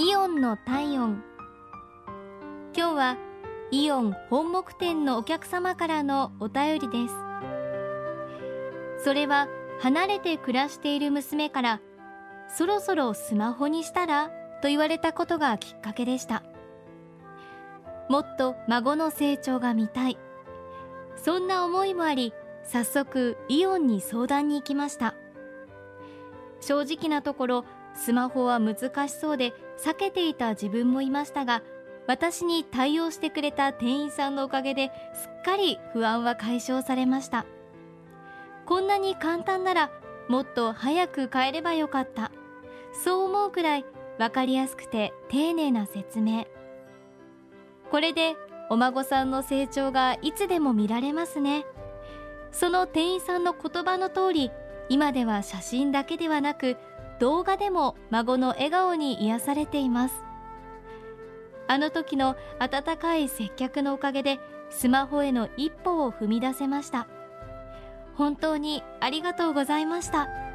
イオンの体温。今日はイオン本木店のお客様からのお便りです。それは離れて暮らしている娘からそろそろスマホにしたらと言われたことがきっかけでした。もっと孫の成長が見たい。そんな思いもあり早速イオンに相談に行きました。正直なところスマホは難しそうで避けていた自分もいましたが私に対応してくれた店員さんのおかげですっかり不安は解消されました。こんなに簡単ならもっと早く帰ればよかった。そう思うくらい分かりやすくて丁寧な説明。これでお孫さんの成長がいつでも見られますね。その店員さんの言葉の通り今では写真だけではなく動画でも孫の笑顔に癒されています。あの時の温かい接客のおかげでスマホへの一歩を踏み出せました。本当にありがとうございました。